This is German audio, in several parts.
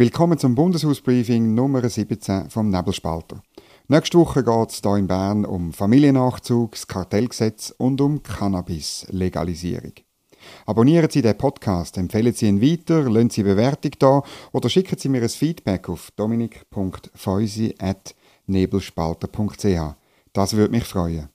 Willkommen zum Bundeshausbriefing Nummer 17 vom Nebelspalter. Nächste Woche geht es hier in Bern um Familiennachzug, das Kartellgesetz und um Cannabis-Legalisierung. Abonnieren Sie den Podcast, empfehlen Sie ihn weiter, lassen Sie Bewertung da oder schicken Sie mir ein Feedback auf dominik.feusi.nebelspalter.ch. Das würde mich freuen.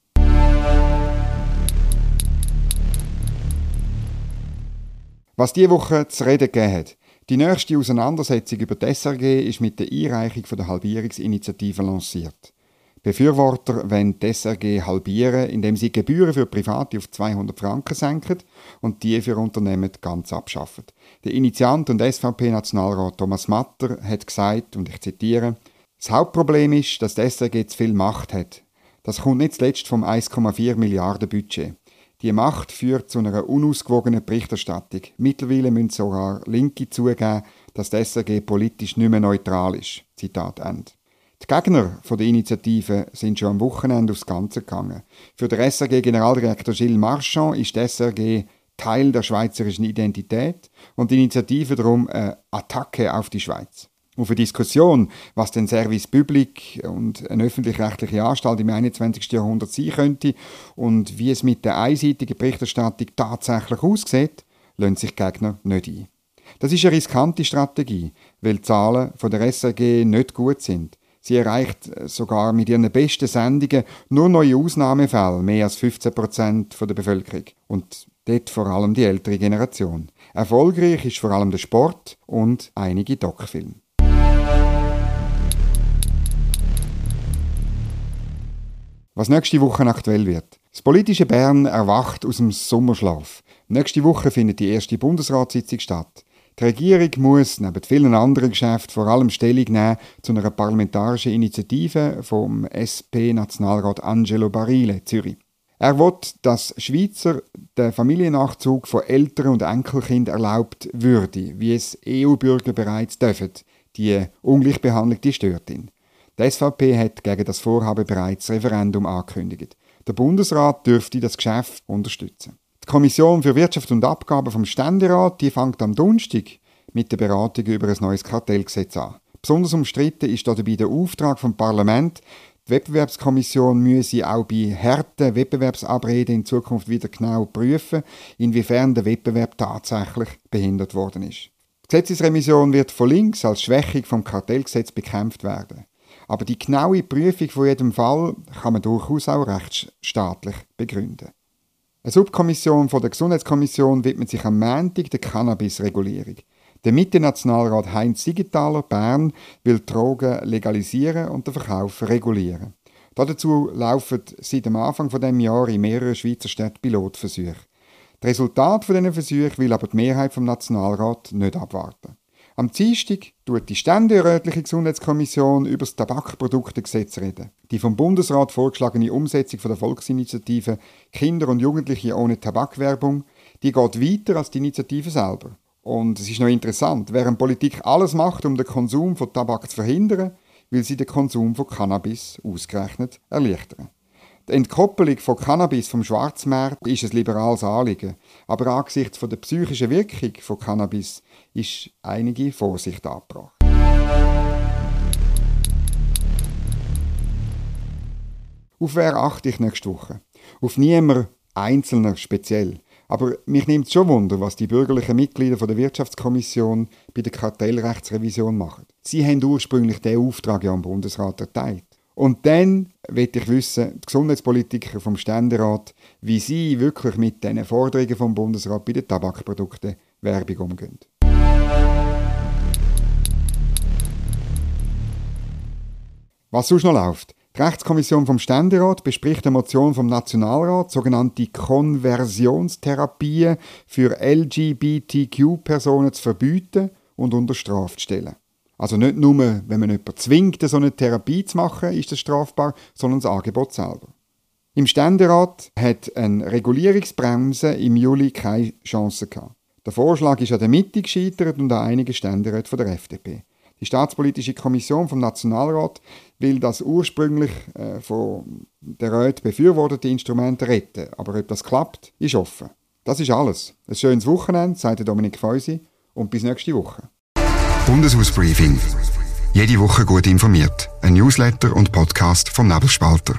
Was diese Woche zu reden gegeben hat, die nächste Auseinandersetzung über die SRG ist mit der Einreichung der Halbierungsinitiative lanciert. Befürworter wollen die SRG halbieren, indem sie Gebühren für Private auf 200 Franken senken und die für Unternehmen ganz abschaffen. Der Initiant und SVP-Nationalrat Thomas Matter hat gesagt, und ich zitiere, das Hauptproblem ist, dass die SRG zu viel Macht hat. Das kommt nicht zuletzt vom 1,4 Milliarden Budget. Die Macht führt zu einer unausgewogenen Berichterstattung. Mittlerweile müssen sogar Linke zugeben, dass die SRG politisch nicht mehr neutral ist. Zitat Ende. Die Gegner der Initiative sind schon am Wochenende aufs Ganze gegangen. Für den SRG-Generaldirektor Gilles Marchand ist die SRG Teil der schweizerischen Identität und die Initiative darum eine Attacke auf die Schweiz auf eine Diskussion, was den Service Public und eine öffentlich-rechtliche Anstalt im 21. Jahrhundert sein könnte und wie es mit der einseitigen Berichterstattung tatsächlich aussieht, lassen sich Gegner nicht ein. Das ist eine riskante Strategie, weil die Zahlen von der SRG nicht gut sind. Sie erreicht sogar mit ihren besten Sendungen nur neue Ausnahmefälle, mehr als 15 Prozent der Bevölkerung. Und dort vor allem die ältere Generation. Erfolgreich ist vor allem der Sport und einige Doc-Filme. Was nächste Woche aktuell wird. Das politische Bern erwacht aus dem Sommerschlaf. Nächste Woche findet die erste Bundesratssitzung statt. Die Regierung muss neben vielen anderen Geschäften vor allem Stellung nehmen zu einer parlamentarischen Initiative vom SP-Nationalrat Angelo Barile, Zürich. Er will, dass Schweizer den Familiennachzug von Eltern und Enkelkindern erlaubt würde, wie es EU-Bürger bereits dürfen. Die Ungleichbehandlung die stört ihn. Die SVP hat gegen das Vorhaben bereits Referendum angekündigt. Der Bundesrat dürfte das Geschäft unterstützen. Die Kommission für Wirtschaft und Abgaben vom Ständerat die fängt am Donnerstag mit der Beratung über ein neues Kartellgesetz an. Besonders umstritten ist dabei der Auftrag vom Parlament, die Wettbewerbskommission müsse auch bei harten Wettbewerbsabreden in Zukunft wieder genau prüfen, inwiefern der Wettbewerb tatsächlich behindert worden ist. Die Gesetzesrevision wird von links als Schwächung vom Kartellgesetz bekämpft werden. Aber die genaue Prüfung von jedem Fall kann man durchaus auch rechtsstaatlich begründen. Eine Subkommission von der Gesundheitskommission widmet sich am Montag der Cannabis-Regulierung. Der Mitte-Nationalrat Heinz Siegenthaler, Bern, will Drogen legalisieren und den Verkauf regulieren. Dazu laufen seit dem Anfang von dem Jahr in mehreren Schweizer Städten Pilotversuche. Das Resultat von diesen Versuchen will aber die Mehrheit vom Nationalrat nicht abwarten. Am Dienstag tut die ständerätliche Gesundheitskommission über das Tabakproduktegesetz reden. Die vom Bundesrat vorgeschlagene Umsetzung von der Volksinitiative Kinder und Jugendliche ohne Tabakwerbung, die geht weiter als die Initiative selber. Und es ist noch interessant, während Politik alles macht, um den Konsum von Tabak zu verhindern, will sie den Konsum von Cannabis ausgerechnet erleichtern. Die Entkoppelung von Cannabis vom Schwarzmarkt ist ein liberales Anliegen, aber angesichts der psychischen Wirkung von Cannabis ist einige Vorsicht angebracht. Auf wer achte ich nächste Woche? Auf niemand Einzelner speziell. Aber mich nimmt schon Wunder, was die bürgerlichen Mitglieder der Wirtschaftskommission bei der Kartellrechtsrevision machen. Sie haben ursprünglich den Auftrag ja am Bundesrat erteilt. Und dann möchte ich wissen, die Gesundheitspolitiker vom Ständerat, wie sie wirklich mit diesen Forderungen vom Bundesrat bei den Tabakprodukten Werbung umgehen. Was sonst noch läuft? Die Rechtskommission vom Ständerat bespricht eine Motion vom Nationalrat, sogenannte Konversionstherapien für LGBTQ-Personen zu verbieten und unter Strafe zu stellen. Also nicht nur, wenn man jemanden zwingt, so eine Therapie zu machen, ist das strafbar, sondern das Angebot selber. Im Ständerat hat eine Regulierungsbremse im Juli keine Chance gehabt. Der Vorschlag ist an der Mitte gescheitert und an einigen Ständeräten von der FDP. Die Staatspolitische Kommission vom Nationalrat will das ursprünglich äh, von der Rat befürwortete Instrument retten. Aber ob das klappt, ist offen. Das ist alles. Ein schönes Wochenende, sagt Dominik Feusi, und bis nächste Woche. Bundeshausbriefing. Jede Woche gut informiert. Ein Newsletter und Podcast vom Nebelspalter.